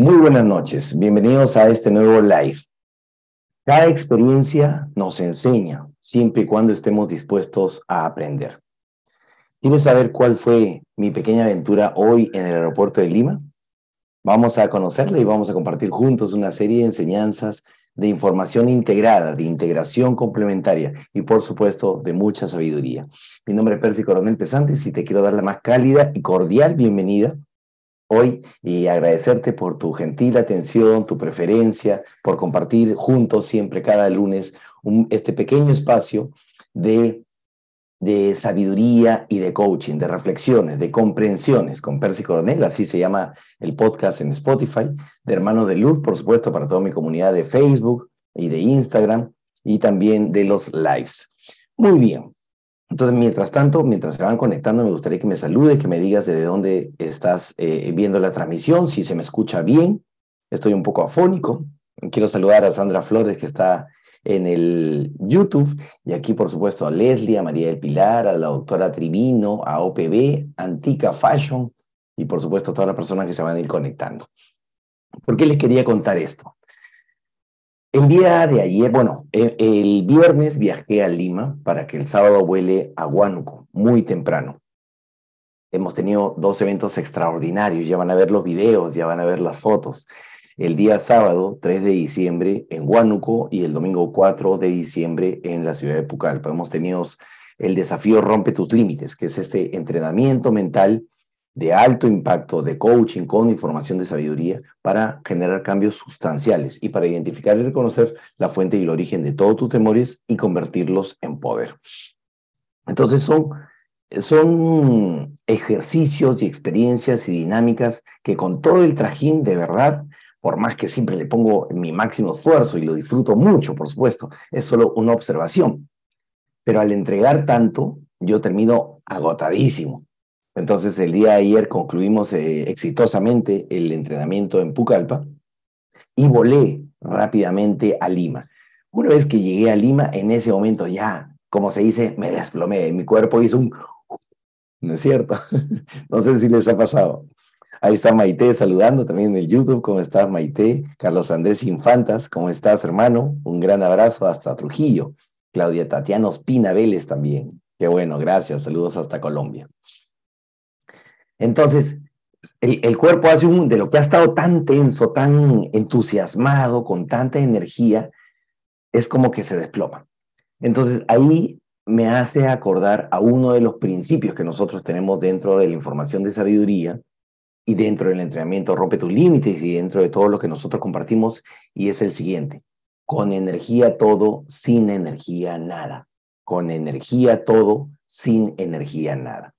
Muy buenas noches, bienvenidos a este nuevo live. Cada experiencia nos enseña, siempre y cuando estemos dispuestos a aprender. ¿Quieres saber cuál fue mi pequeña aventura hoy en el aeropuerto de Lima? Vamos a conocerla y vamos a compartir juntos una serie de enseñanzas de información integrada, de integración complementaria y por supuesto de mucha sabiduría. Mi nombre es Percy Coronel Pesantes y te quiero dar la más cálida y cordial bienvenida hoy y agradecerte por tu gentil atención, tu preferencia, por compartir juntos siempre cada lunes este pequeño espacio de, de sabiduría y de coaching, de reflexiones, de comprensiones con Percy Coronel, así se llama el podcast en Spotify, de Hermanos de Luz, por supuesto, para toda mi comunidad de Facebook y de Instagram y también de los lives. Muy bien, entonces, mientras tanto, mientras se van conectando, me gustaría que me salude, que me digas de dónde estás eh, viendo la transmisión, si se me escucha bien. Estoy un poco afónico. Quiero saludar a Sandra Flores, que está en el YouTube, y aquí, por supuesto, a Leslie, a María del Pilar, a la doctora Trivino, a OPB, Antica Fashion, y por supuesto, a todas las personas que se van a ir conectando. ¿Por qué les quería contar esto? El día de ayer, bueno, el, viernes viajé a Lima para que el sábado vuele a Huánuco, muy temprano. Hemos tenido dos eventos extraordinarios, ya van a ver los videos, ya van a ver las fotos. El día sábado, 3 de diciembre, en Huánuco y el domingo 4 de diciembre en la ciudad de Pucallpa. Hemos tenido el desafío Rompe tus Límites, que es este entrenamiento mental de alto impacto de coaching con información de sabiduría para generar cambios sustanciales y para identificar y reconocer la fuente y el origen de todos tus temores y convertirlos en poder. Entonces son, son ejercicios y experiencias y dinámicas que con todo el trajín de verdad, por más que siempre le pongo mi máximo esfuerzo y lo disfruto mucho, por supuesto, es solo una observación. Pero al entregar tanto, yo termino agotadísimo entonces, el día de ayer concluimos eh, exitosamente el entrenamiento en Pucallpa y volé rápidamente a Lima. Una vez que llegué a Lima, en ese momento ya, como se dice, me desplomé. Mi cuerpo hizo un... ¿No es cierto? no sé si les ha pasado. Ahí está Maite saludando también en el YouTube. ¿Cómo estás, Maite? Carlos Andrés Infantas, ¿cómo estás, hermano? Un gran abrazo hasta Trujillo. Claudia Tatiana Ospina Vélez también. Qué bueno, gracias. Saludos hasta Colombia. Entonces, el, cuerpo hace un, de lo que ha estado tan tenso, tan entusiasmado, con tanta energía, es como que se desploma. Entonces, ahí me hace acordar a uno de los principios que nosotros tenemos dentro de la información de sabiduría y dentro del entrenamiento rompe tus límites y dentro de todo lo que nosotros compartimos, y es el siguiente, con energía todo, sin energía nada. Con energía todo, sin energía nada.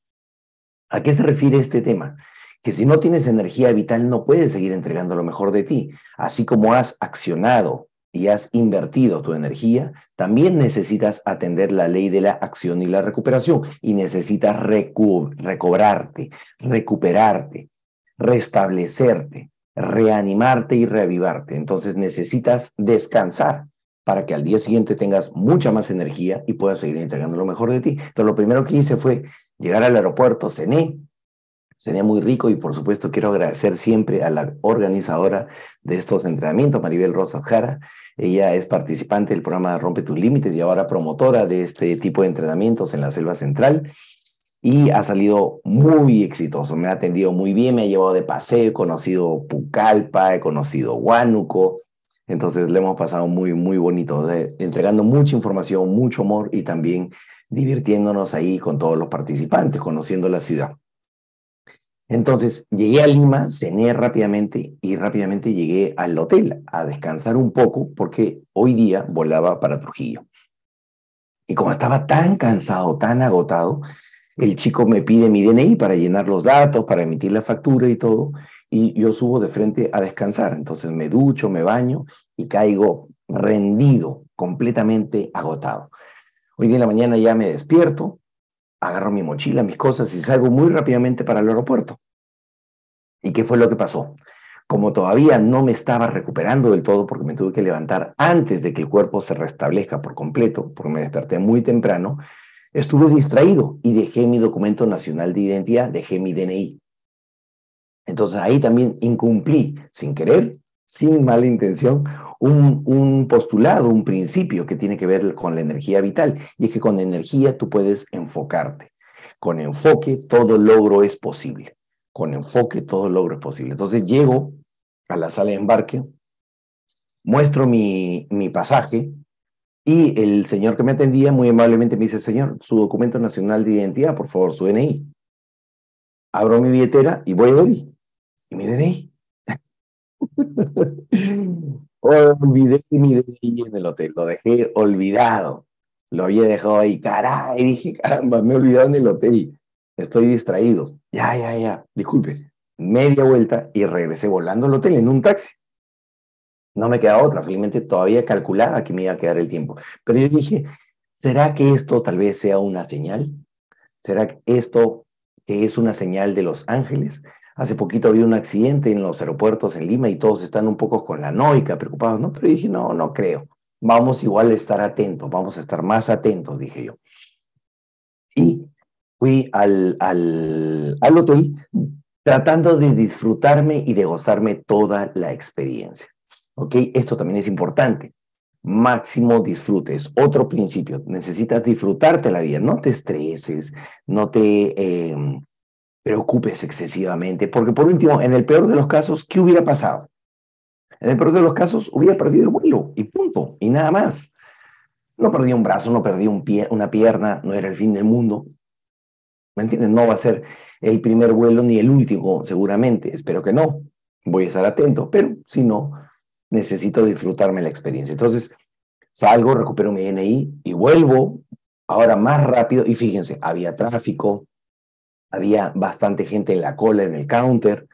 ¿A qué se refiere este tema? Que si no tienes energía vital no puedes seguir entregando lo mejor de ti. Así como has accionado y has invertido tu energía, también necesitas atender la ley de la acción y la recuperación y necesitas recobrarte, recuperarte, restablecerte, reanimarte y reavivarte. Entonces necesitas descansar para que al día siguiente tengas mucha más energía y puedas seguir entregando lo mejor de ti. Entonces lo primero que hice fue llegar al aeropuerto, cené, cené muy rico y por supuesto quiero agradecer siempre a la organizadora de estos entrenamientos, Maribel Rosas Jara. Ella es participante del programa Rompe tus Límites y ahora promotora de este tipo de entrenamientos en la Selva Central y ha salido muy exitoso. Me ha atendido muy bien, me ha llevado de paseo, he conocido Pucallpa, he conocido Huánuco. Entonces le hemos pasado muy, muy bonito, entregando mucha información, mucho amor y también divirtiéndonos ahí con todos los participantes, conociendo la ciudad. Entonces llegué a Lima, cené rápidamente y rápidamente llegué al hotel a descansar un poco porque hoy día volaba para Trujillo. Y como estaba tan cansado, tan agotado, el chico me pide mi DNI para llenar los datos, para emitir la factura y todo, y yo subo de frente a descansar. Entonces me ducho, me baño y caigo rendido, completamente agotado. Hoy día en la mañana ya me despierto, agarro mi mochila, mis cosas y salgo muy rápidamente para el aeropuerto. ¿Y qué fue lo que pasó? Como todavía no me estaba recuperando del todo porque me tuve que levantar antes de que el cuerpo se restablezca por completo, porque me desperté muy temprano, estuve distraído y dejé mi documento nacional de identidad, dejé mi DNI. Entonces ahí también incumplí, sin querer, sin mala intención, un, un, postulado, un principio que tiene que ver con la energía vital. Y es que con energía tú puedes enfocarte. Con enfoque todo logro es posible. Con enfoque todo logro es posible. Entonces llego a la sala de embarque, muestro mi, mi pasaje y el señor que me atendía muy amablemente me dice, señor, su documento nacional de identidad, por favor, su DNI. Abro mi billetera y voy a ver. ¿Y mi DNI? Olvidé mi DNI en el hotel, lo dejé olvidado. Lo había dejado ahí, caray, dije, caramba, me he olvidado en el hotel. Estoy distraído. Ya, ya, ya, disculpe. Media vuelta y regresé volando al hotel en un taxi. No me queda otra, felizmente todavía calculaba que me iba a quedar el tiempo. Pero yo dije, ¿será que esto tal vez sea una señal? ¿Será que esto que es una señal de los ángeles? Hace poquito había un accidente en los aeropuertos en Lima y todos están un poco con la noica, preocupados, ¿no? Pero dije, no, no creo. Vamos igual a estar atentos, vamos a estar más atentos, dije yo. Y fui al, al, al hotel tratando de disfrutarme y de gozarme toda la experiencia. ¿Ok? Esto también es importante. Máximo disfrute, es otro principio. Necesitas disfrutarte la vida, no te estreses, no te eh, preocupes excesivamente, porque por último, en el peor de los casos, ¿qué hubiera pasado? En el peor de los casos, hubiera perdido el vuelo y punto, y nada más. No perdí un brazo, no perdí un pie, una pierna, no era el fin del mundo. ¿Me entiendes? No va a ser el primer vuelo ni el último, seguramente. Espero que no. Voy a estar atento, pero si no, necesito disfrutarme la experiencia. Entonces, salgo, recupero mi DNI y vuelvo ahora más rápido. Y fíjense, había tráfico, había bastante gente en la cola, en el counter,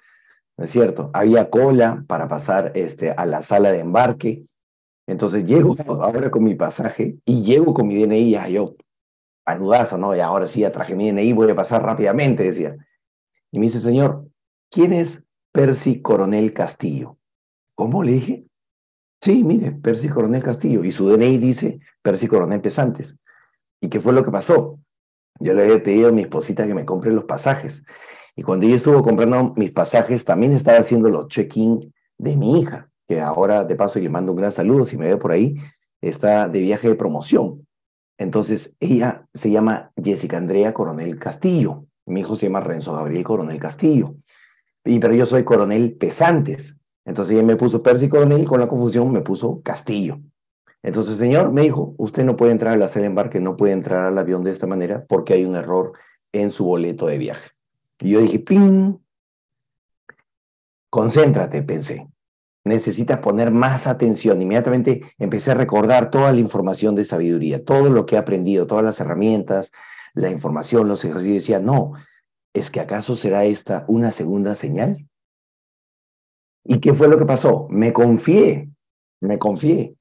¿no es cierto? Había cola para pasar este, a la sala de embarque. Entonces llego ahora con mi pasaje y llego con mi DNI, ya yo, anudazo, ¿no? Y ahora sí, ya traje mi DNI, voy a pasar rápidamente, decía. Y me dice, señor, ¿quién es Percy Coronel Castillo? ¿Cómo le dije? Sí, mire, Percy Coronel Castillo. Y su DNI dice Percy Coronel Pesantes. ¿Y qué fue lo que pasó? Yo le había pedido a mi esposita que me compre los pasajes. Y cuando ella estuvo comprando mis pasajes, también estaba haciendo los check-in de mi hija, que ahora de paso le mando un gran saludo, si me ve por ahí, está de viaje de promoción. Entonces, ella se llama Jessica Andrea Coronel Castillo. Mi hijo se llama Renzo Gabriel Coronel Castillo. Y, pero yo soy Coronel Pesantes. Entonces ella me puso Percy Coronel y con la confusión me puso Castillo. Entonces señor me dijo, usted no puede entrar a la sala embarque, no puede entrar al avión de esta manera porque hay un error en su boleto de viaje. Y yo dije, ¡ping! Concéntrate, pensé. Necesitas poner más atención. Inmediatamente empecé a recordar toda la información de sabiduría, todo lo que he aprendido, todas las herramientas, la información, los ejercicios. Decía, no, ¿es que acaso será esta una segunda señal? ¿Y qué fue lo que pasó? Me confié, me confié.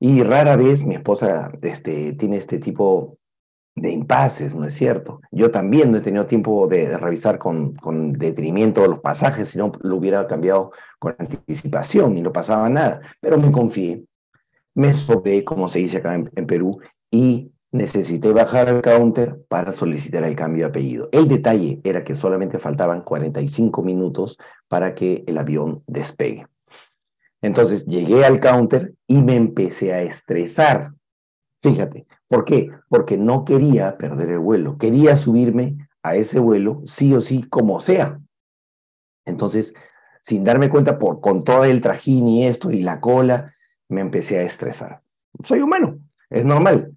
Y rara vez mi esposa este, tiene este tipo de impases, ¿no es cierto? Yo también no he tenido tiempo de, revisar con, con, detenimiento los pasajes, si no lo hubiera cambiado con anticipación y no pasaba nada, pero me confié, me sobré, como se dice acá en, en Perú, y necesité bajar al counter para solicitar el cambio de apellido. El detalle era que solamente faltaban 45 minutos para que el avión despegue. Entonces llegué al counter y me empecé a estresar. Fíjate, ¿por qué? Porque no quería perder el vuelo, quería subirme a ese vuelo sí o sí como sea. Entonces, sin darme cuenta, por, con todo el trajín y esto y la cola, me empecé a estresar. Soy humano, es normal,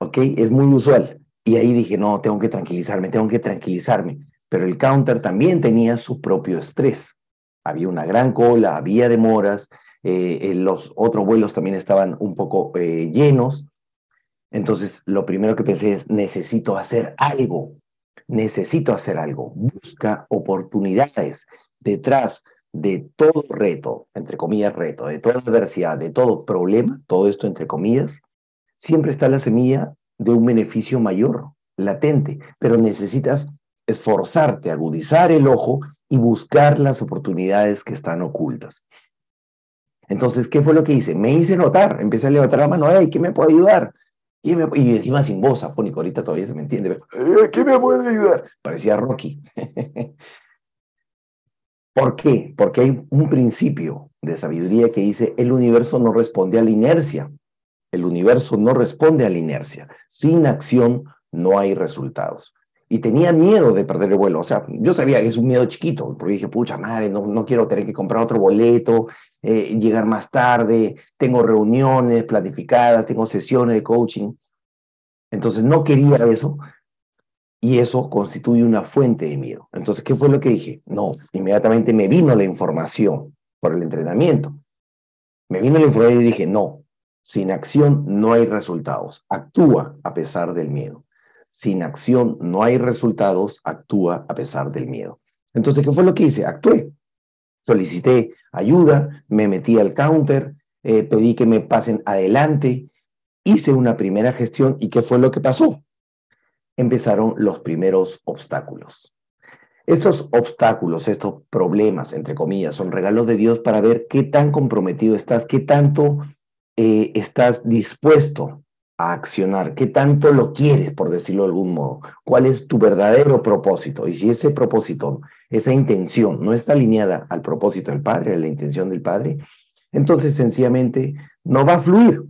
¿ok? Es muy usual. Y ahí dije, no, tengo que tranquilizarme, tengo que tranquilizarme. Pero el counter también tenía su propio estrés había una gran cola, había demoras, eh, los otros vuelos también estaban un poco eh, llenos. Entonces, lo primero que pensé es, necesito hacer algo, necesito hacer algo. Busca oportunidades detrás de todo reto, entre comillas reto, de toda adversidad, de todo problema, todo esto entre comillas, siempre está la semilla de un beneficio mayor, latente, pero necesitas esforzarte, agudizar el ojo y buscar las oportunidades que están ocultas. Entonces, ¿qué fue lo que hice? Me hice notar, empecé a levantar la mano, ¡ay, ¿qué me puede ayudar? Y encima sin voz afónico, ahorita todavía se me entiende. ¿Qué me puede ayudar? Parecía Rocky. ¿Por qué? Porque hay un principio de sabiduría que dice, el universo no responde a la inercia. El universo no responde a la inercia. Sin acción no hay resultados. Y tenía miedo de perder el vuelo. O sea, yo sabía que es un miedo chiquito, porque dije, pucha madre, no, no quiero tener que comprar otro boleto, eh, llegar más tarde, tengo reuniones planificadas, tengo sesiones de coaching. Entonces no quería eso, y eso constituye una fuente de miedo. Entonces, ¿qué fue lo que dije? No, inmediatamente me vino la información por el entrenamiento. Me vino la información y dije, no, sin acción no hay resultados. Actúa a pesar del miedo. Sin acción no hay resultados, actúa a pesar del miedo. Entonces, ¿qué fue lo que hice? Actué. Solicité ayuda, me metí al counter, eh, pedí que me pasen adelante, hice una primera gestión y ¿qué fue lo que pasó? empezaron los primeros obstáculos. Estos obstáculos, estos problemas, entre comillas, son regalos de Dios para ver qué tan comprometido estás, qué tanto eh, estás dispuesto a accionar, qué tanto lo quieres, por decirlo de algún modo, cuál es tu verdadero propósito. Y si ese propósito, esa intención no está alineada al propósito del Padre, a la intención del Padre, entonces sencillamente no va a fluir.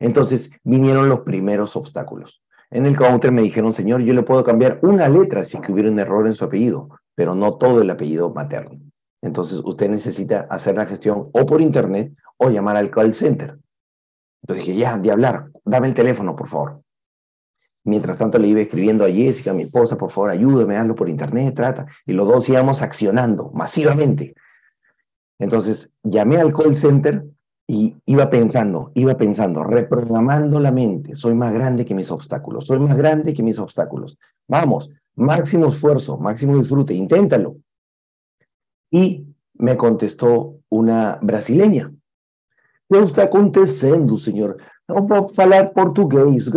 Entonces vinieron los primeros obstáculos. En el counter me dijeron, señor, yo le puedo cambiar una letra si que hubiera un error en su apellido, pero no todo el apellido materno. Entonces usted necesita hacer la gestión o por internet o llamar al call center. Entonces dije, ya, de hablar, dame el teléfono, por favor. Mientras tanto le iba escribiendo a Jessica, a mi esposa, por favor, ayúdeme, hazlo por internet, trata. Y los dos íbamos accionando masivamente. Entonces llamé al call center y iba pensando, iba pensando, reprogramando la mente. Soy más grande que mis obstáculos, soy más grande que mis obstáculos. Vamos, máximo esfuerzo, máximo disfrute, inténtalo. Y me contestó una brasileña. ¿Qué está acontecendo, señor? No puedo hablar portugués.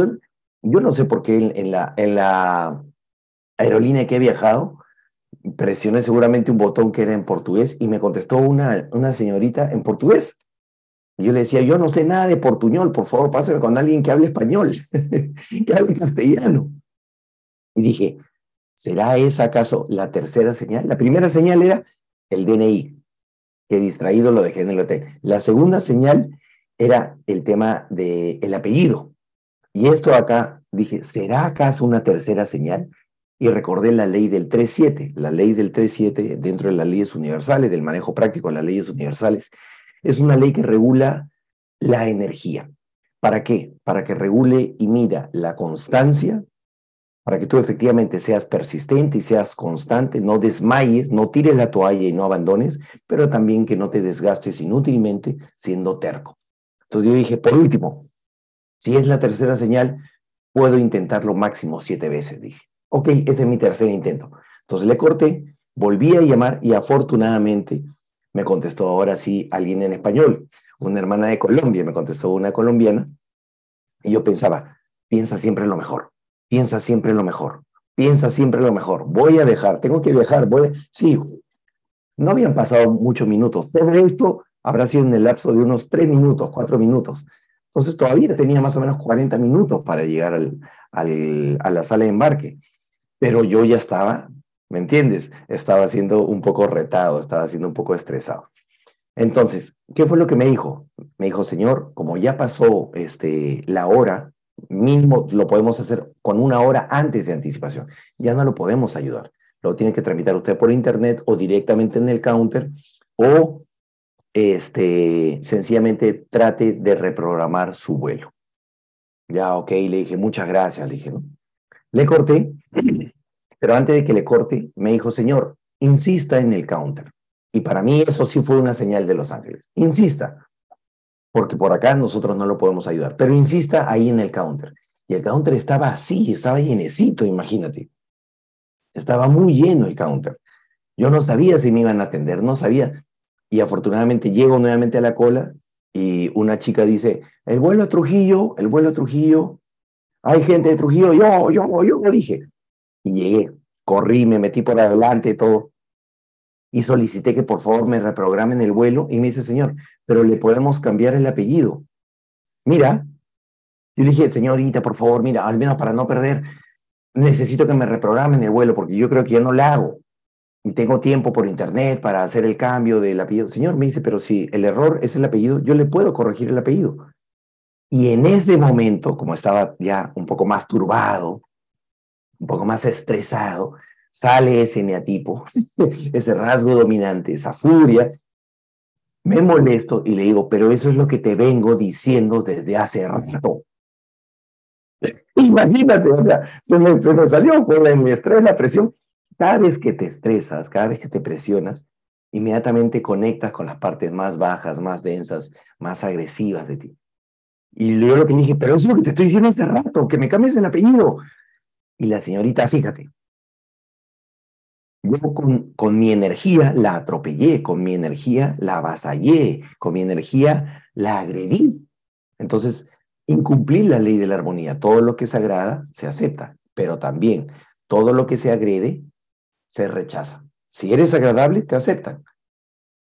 Yo no sé por qué en, la, en la aerolínea que he viajado, presioné seguramente un botón que era en portugués y me contestó una, una señorita en portugués. Yo le decía, yo no sé nada de portuñol, por favor, pásame con alguien que hable español, que hable castellano. Y dije, ¿será esa acaso la tercera señal? La primera señal era el DNI, que distraído lo dejé en el hotel. La segunda señal era el tema del apellido. Y esto acá, dije, ¿será acaso una tercera señal? Y recordé la ley del 3.7, la ley del 3.7 dentro de las leyes universales, del manejo práctico de las leyes universales, es una ley que regula la energía. ¿Para qué? Para que regule y mida la constancia, para que tú efectivamente seas persistente y seas constante, no desmayes, no tires la toalla y no abandones, pero también que no te desgastes inútilmente siendo terco. Entonces yo dije, por último, si es la tercera señal, puedo intentarlo máximo siete veces, dije. Ok, este es mi tercer intento. Entonces le corté, volví a llamar y afortunadamente me contestó ahora sí alguien en español, una hermana de Colombia, me contestó una colombiana, y yo pensaba, piensa siempre lo mejor, piensa siempre lo mejor, piensa siempre lo mejor, voy a dejar, tengo que dejar, voy a... Sí, no habían pasado muchos minutos, todo esto habrá sido en el lapso de unos tres minutos, cuatro minutos. Entonces todavía tenía más o menos 40 minutos para llegar al, a la sala de embarque, pero yo ya estaba ¿Me entiendes? Estaba siendo un poco retado, estaba siendo un poco estresado. Entonces, ¿qué fue lo que me dijo? Me dijo, señor, como ya pasó este, la hora, mínimo lo podemos hacer con una hora antes de anticipación. Ya no lo podemos ayudar. Lo tiene que tramitar usted por internet o directamente en el counter o este, sencillamente trate de reprogramar su vuelo. Ya, ok, le dije, muchas gracias, le dije. Le corté pero antes de que le corte, me dijo, señor, insista en el counter. Y para mí eso sí fue una señal de Los Ángeles. Insista, porque por acá nosotros no lo podemos ayudar, pero insista ahí en el counter. Y el counter estaba así, estaba llenecito, imagínate. Estaba muy lleno el counter. Yo no sabía si me iban a atender, no sabía. Y afortunadamente llego nuevamente a la cola y una chica dice, el vuelo a Trujillo, el vuelo a Trujillo, hay gente de Trujillo, yo, yo, yo, dije, y llegué, corrí, me metí por adelante, todo. Y solicité que por favor me reprogramen el vuelo. Y me dice, señor, pero le podemos cambiar el apellido. Mira, yo le dije, señorita, por favor, mira, al menos para no perder, necesito que me reprogramen el vuelo porque yo creo que ya no la hago. tengo tiempo por internet para hacer el cambio del apellido. Señor, me dice, pero si el error es el apellido, yo le puedo corregir el apellido. Y en ese momento, como estaba ya un poco más turbado, un poco más estresado, sale ese neatipo, ese rasgo dominante, esa furia. Me molesto y le digo, pero eso es lo que te vengo diciendo desde hace rato. Imagínate, o sea, se me, se me salió con el estrés, la presión. Cada vez que te estresas, cada vez que te presionas, inmediatamente conectas con las partes más bajas, más densas, más agresivas de ti. Y yo lo que dije, pero eso es lo que te estoy diciendo hace rato, que me cambies el apellido. Y la señorita, fíjate, yo con, con mi energía la atropellé, con mi energía la avasallé, con mi energía la agredí. Entonces, incumplir la ley de la armonía. Todo lo que se agrada se acepta, pero también todo lo que se agrede se rechaza. Si eres agradable, te aceptan,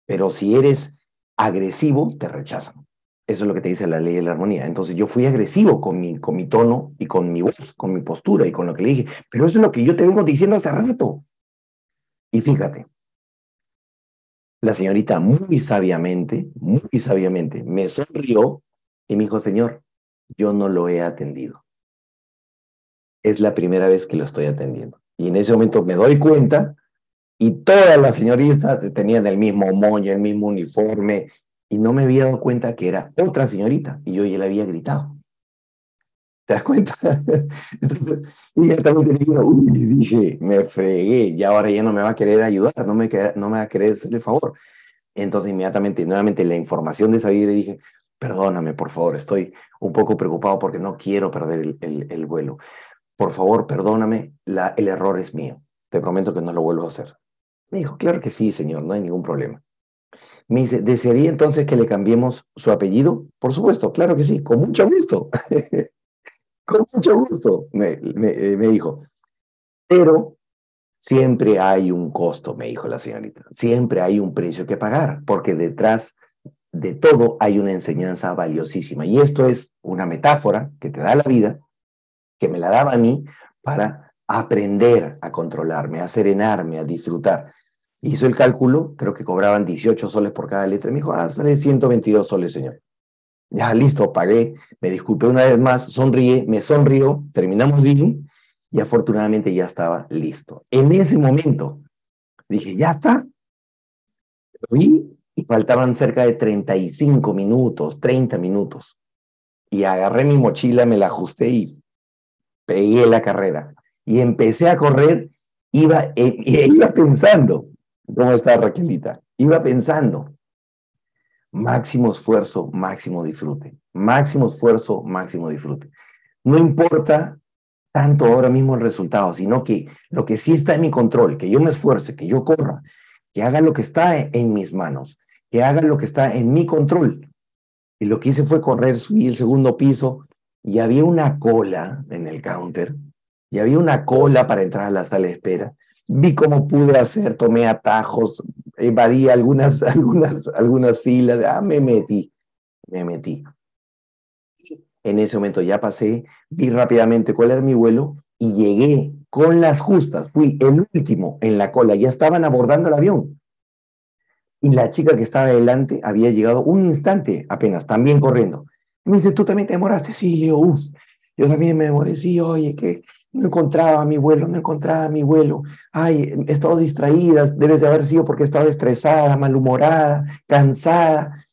pero si eres agresivo, te rechazan. Eso es lo que te dice la ley de la armonía. Entonces yo fui agresivo con mi, con mi tono y con mi voz, con mi postura y con lo que le dije. Pero eso es lo que yo te vengo diciendo hace rato. Y fíjate, la señorita muy sabiamente, muy sabiamente, me sonrió y me dijo, Señor, yo no lo he atendido. Es la primera vez que lo estoy atendiendo. Y en ese momento me doy cuenta y todas las señoritas tenían el mismo moño, el mismo uniforme, y no me había dado cuenta que era otra señorita y yo ya le había gritado. ¿Te das cuenta? Entonces, inmediatamente le uy, dije, me fregué, y ahora ya no me va a querer ayudar, no me, no me va a querer hacer el favor. Entonces, inmediatamente, nuevamente, la información de esa vida dije, perdóname, por favor, estoy un poco preocupado porque no quiero perder el, el, vuelo. Por favor, perdóname, la, el error es mío. Te prometo que no lo vuelvo a hacer. Me dijo, claro que sí, señor, no hay ningún problema. Me dice, ¿desearía entonces que le cambiemos su apellido? Por supuesto, claro que sí, con mucho gusto. con mucho gusto, me, eh, me, dijo. Pero siempre hay un costo, me dijo la señorita. Siempre hay un precio que pagar, porque detrás de todo hay una enseñanza valiosísima. Y esto es una metáfora que te da la vida, que me la daba a mí para aprender a controlarme, a serenarme, a disfrutar. Hizo el cálculo, creo que cobraban 18 soles por cada letra. Me dijo, ah, sale 122 soles, señor. Ya, listo, pagué, me disculpé una vez más, sonríe, me sonrió, terminamos bien y afortunadamente ya estaba listo. En ese momento dije, ya está. Y, y faltaban cerca de 35 minutos, 30 minutos. Y agarré mi mochila, me la ajusté y pegué la carrera. Y empecé a correr, iba, e, iba pensando, ¿cómo está Raquelita? Iba pensando, máximo esfuerzo, máximo disfrute. Máximo esfuerzo, máximo disfrute. No importa tanto ahora mismo el resultado, sino que lo que sí está en mi control, que yo me esfuerce, que yo corra, que haga lo que está en mis manos, que haga lo que está en mi control. Y lo que hice fue correr, subí el segundo piso y había una cola en el counter, y había una cola para entrar a la sala de espera. Vi cómo pude hacer, tomé atajos, evadí algunas, algunas, algunas filas, ah, me metí, me metí. En ese momento ya pasé, vi rápidamente cuál era mi vuelo y llegué con las justas, fui el último en la cola, ya estaban abordando el avión. Y la chica que estaba delante había llegado un instante apenas, también corriendo. Me dice, ¿tú también te demoraste? Sí, yo, yo también me demoré, sí, oye, que no encontraba mi vuelo, no encontraba mi vuelo. Ay, he estado distraída, debes de haber sido porque he estado estresada, malhumorada, cansada.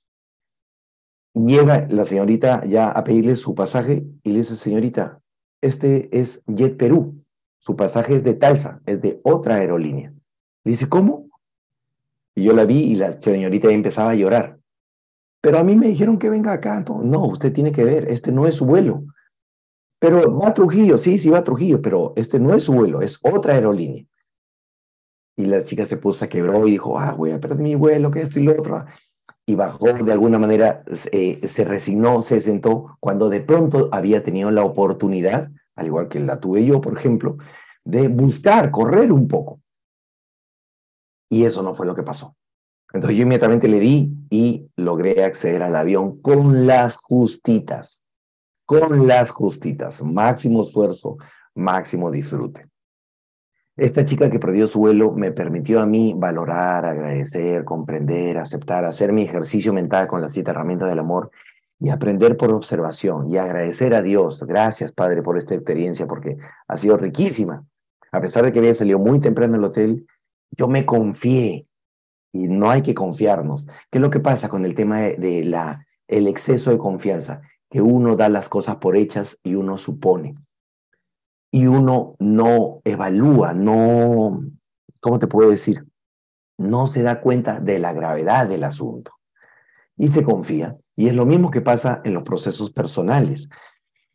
Llega la señorita ya a pedirle su pasaje y le dice, señorita, este es Jet Perú, su pasaje es de Talsa, es de otra aerolínea. Le dice, ¿cómo? Y yo la vi y la señorita empezaba a llorar. Pero a mí me dijeron que venga acá. No, usted tiene que ver, este no es su vuelo. Pero va a Trujillo, sí, sí va a Trujillo, pero este no es su vuelo, es otra aerolínea. Y la chica se puso, a quebró y dijo, ah, voy a perder mi vuelo, que esto y lo otro. Y bajó de alguna manera, eh, se resignó, se sentó, cuando de pronto había tenido la oportunidad, al igual que la tuve yo, por ejemplo, de buscar, correr un poco. Y eso no fue lo que pasó. Entonces yo inmediatamente le di y logré acceder al avión con las justitas con las justitas, máximo esfuerzo, máximo disfrute. Esta chica que perdió su vuelo me permitió a mí valorar, agradecer, comprender, aceptar, hacer mi ejercicio mental con las siete herramientas del amor y aprender por observación y agradecer a Dios. Gracias, Padre, por esta experiencia porque ha sido riquísima. A pesar de que había salido muy temprano del hotel, yo me confié y no hay que confiarnos. ¿Qué es lo que pasa con el tema de, la, el exceso de confianza? Que uno da las cosas por hechas y uno supone y uno no evalúa, no, ¿cómo te puedo decir? No se da cuenta de la gravedad del asunto y se confía. Y es lo mismo que pasa en los procesos personales.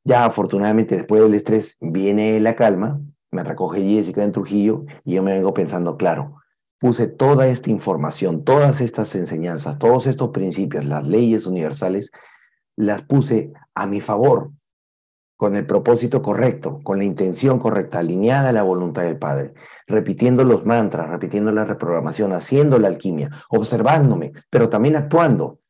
Ya afortunadamente después del estrés viene la calma, me recoge Jessica en Trujillo y yo me vengo pensando, claro, puse toda esta información, todas estas enseñanzas, todos estos principios, las leyes universales, las puse a mi favor, con el propósito correcto, con la intención correcta, alineada a la voluntad del Padre, repitiendo los mantras, repitiendo la reprogramación, haciendo la alquimia, observándome, pero también actuando,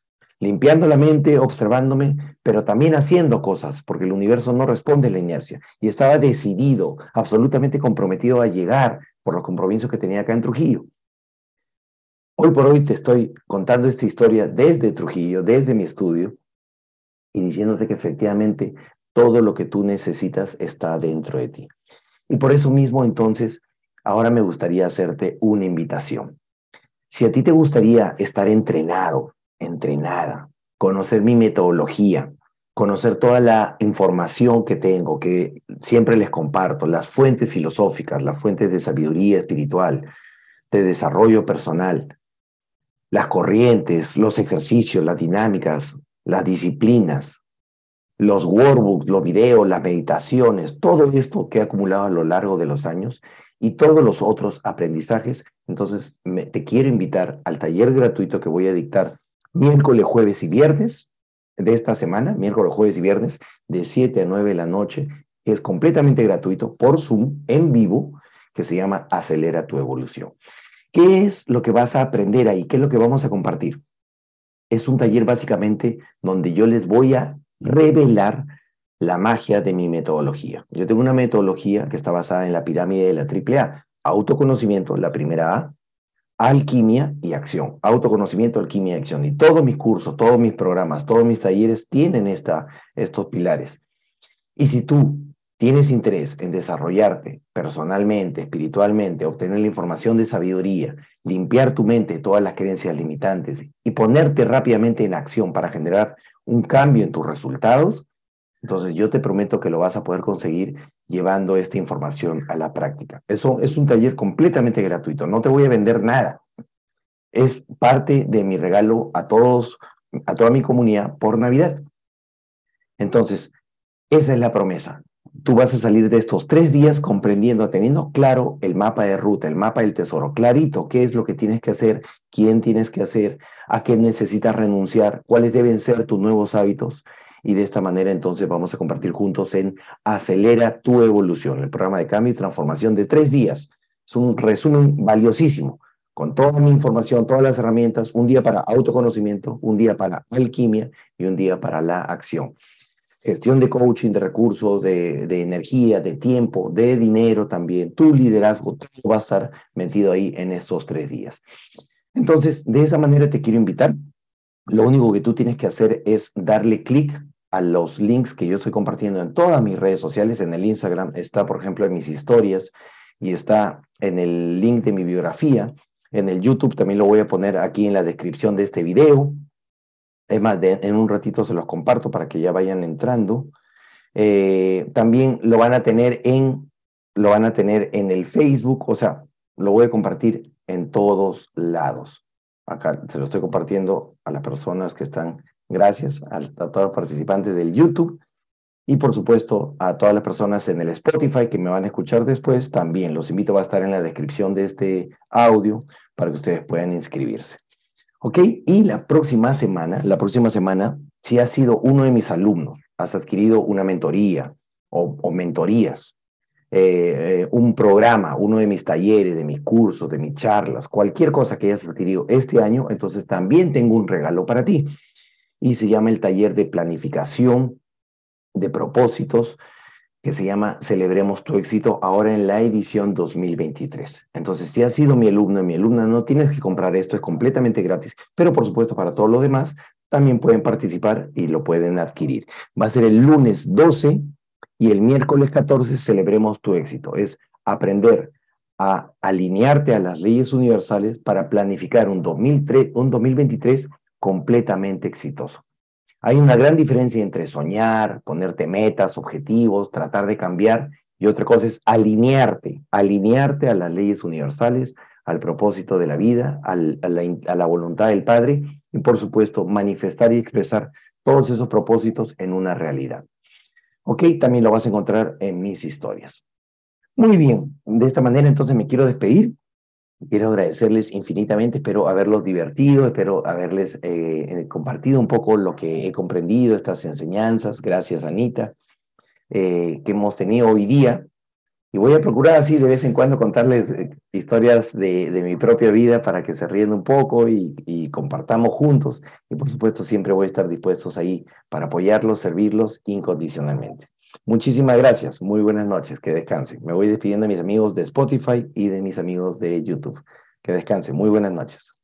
limpiando la mente, observándome, pero también haciendo cosas, porque el universo no responde a la inercia. Y estaba decidido, absolutamente comprometido a llegar por los compromisos que tenía acá en Trujillo. Hoy por hoy te estoy contando esta historia desde Trujillo, desde mi estudio, y diciéndote que efectivamente todo lo que tú necesitas está dentro de ti. Y por eso mismo, entonces, ahora me gustaría hacerte una invitación. Si a ti te gustaría estar entrenado, entrenada, conocer mi metodología, conocer toda la información que tengo, que siempre les comparto, las fuentes filosóficas, las fuentes de sabiduría espiritual, de desarrollo personal, las corrientes, los ejercicios, las dinámicas, las disciplinas, los workbooks, los videos, las meditaciones, todo esto que he acumulado a lo largo de los años y todos los otros aprendizajes. Entonces, te quiero invitar al taller gratuito que voy a dictar miércoles, jueves y viernes de esta semana, miércoles, jueves y viernes, de 7 a 9 de la noche, que es completamente gratuito por Zoom, en vivo, que se llama Acelera tu Evolución. ¿Qué es lo que vas a aprender ahí? ¿Qué es lo que vamos a compartir? Es un taller básicamente donde yo les voy a revelar la magia de mi metodología. Yo tengo una metodología que está basada en la pirámide de la AAA. Autoconocimiento, la primera A, alquimia y acción. Autoconocimiento, alquimia y acción. Y todos mis cursos, todos mis programas, todos mis talleres tienen esta, estos pilares. Y si tú tienes interés en desarrollarte personalmente, espiritualmente, obtener la información de sabiduría, limpiar tu mente de todas las creencias limitantes y ponerte rápidamente en acción para generar un cambio en tus resultados, entonces yo te prometo que lo vas a poder conseguir llevando esta información a la práctica. Eso es un taller completamente gratuito, no te voy a vender nada. Es parte de mi regalo a todos, a toda mi comunidad por Navidad. Entonces, esa es la promesa tú vas a salir de estos tres días comprendiendo, teniendo claro el mapa de ruta, el mapa del tesoro, clarito qué es lo que tienes que hacer, quién tienes que hacer, a qué necesitas renunciar, cuáles deben ser tus nuevos hábitos. Y de esta manera entonces vamos a compartir juntos en Acelera tu evolución, el programa de cambio y transformación de tres días. Es un resumen valiosísimo, con toda mi información, todas las herramientas, un día para autoconocimiento, un día para alquimia y un día para la acción gestión de coaching, de recursos, de, energía, de tiempo, de dinero también, tu liderazgo, todo va a estar metido ahí en estos tres días. Entonces, de esa manera te quiero invitar. Lo único que tú tienes que hacer es darle clic a los links que yo estoy compartiendo en todas mis redes sociales. En el Instagram está, por ejemplo, en mis historias y está en el link de mi biografía. En el YouTube también lo voy a poner aquí en la descripción de este video. Es más, en un ratito se los comparto para que ya vayan entrando. Eh, también lo van a tener en lo van a tener en el Facebook, o sea, lo voy a compartir en todos lados. Acá se lo estoy compartiendo a las personas que están, gracias a, a todos los participantes del YouTube y por supuesto a todas las personas en el Spotify que me van a escuchar después. También los invito a estar en la descripción de este audio para que ustedes puedan inscribirse. ¿Ok? Y la próxima semana, la próxima semana, si has sido uno de mis alumnos, has adquirido una mentoría o, mentorías, eh, eh, un programa, uno de mis talleres, de mis cursos, de mis charlas, cualquier cosa que hayas adquirido este año, entonces también tengo un regalo para ti. Y se llama el taller de planificación de propósitos que se llama Celebremos tu éxito ahora en la edición 2023. Entonces, si has sido mi alumno y mi alumna, no tienes que comprar esto, es completamente gratis, pero por supuesto para todos los demás también pueden participar y lo pueden adquirir. Va a ser el lunes 12 y el miércoles 14 celebremos tu éxito. Es aprender a alinearte a las leyes universales para planificar un, 2003, un 2023 completamente exitoso. Hay una gran diferencia entre soñar, ponerte metas, objetivos, tratar de cambiar, y otra cosa es alinearte, alinearte a las leyes universales, al propósito de la vida, a, la, a la voluntad del Padre, y por supuesto manifestar y expresar todos esos propósitos en una realidad. Ok, también lo vas a encontrar en mis historias. Muy bien, de esta manera entonces me quiero despedir. Quiero agradecerles infinitamente, espero haberlos divertido, espero haberles eh, eh, compartido un poco lo que he comprendido, estas enseñanzas, gracias Anita, eh, que hemos tenido hoy día. Y voy a procurar así de vez en cuando contarles historias de, de mi propia vida para que se ríen un poco y, y, compartamos juntos. Y por supuesto siempre voy a estar dispuestos ahí para apoyarlos, servirlos incondicionalmente. Muchísimas gracias, muy buenas noches, que descansen. Me voy despidiendo de mis amigos de Spotify y de mis amigos de YouTube. Que descansen, muy buenas noches.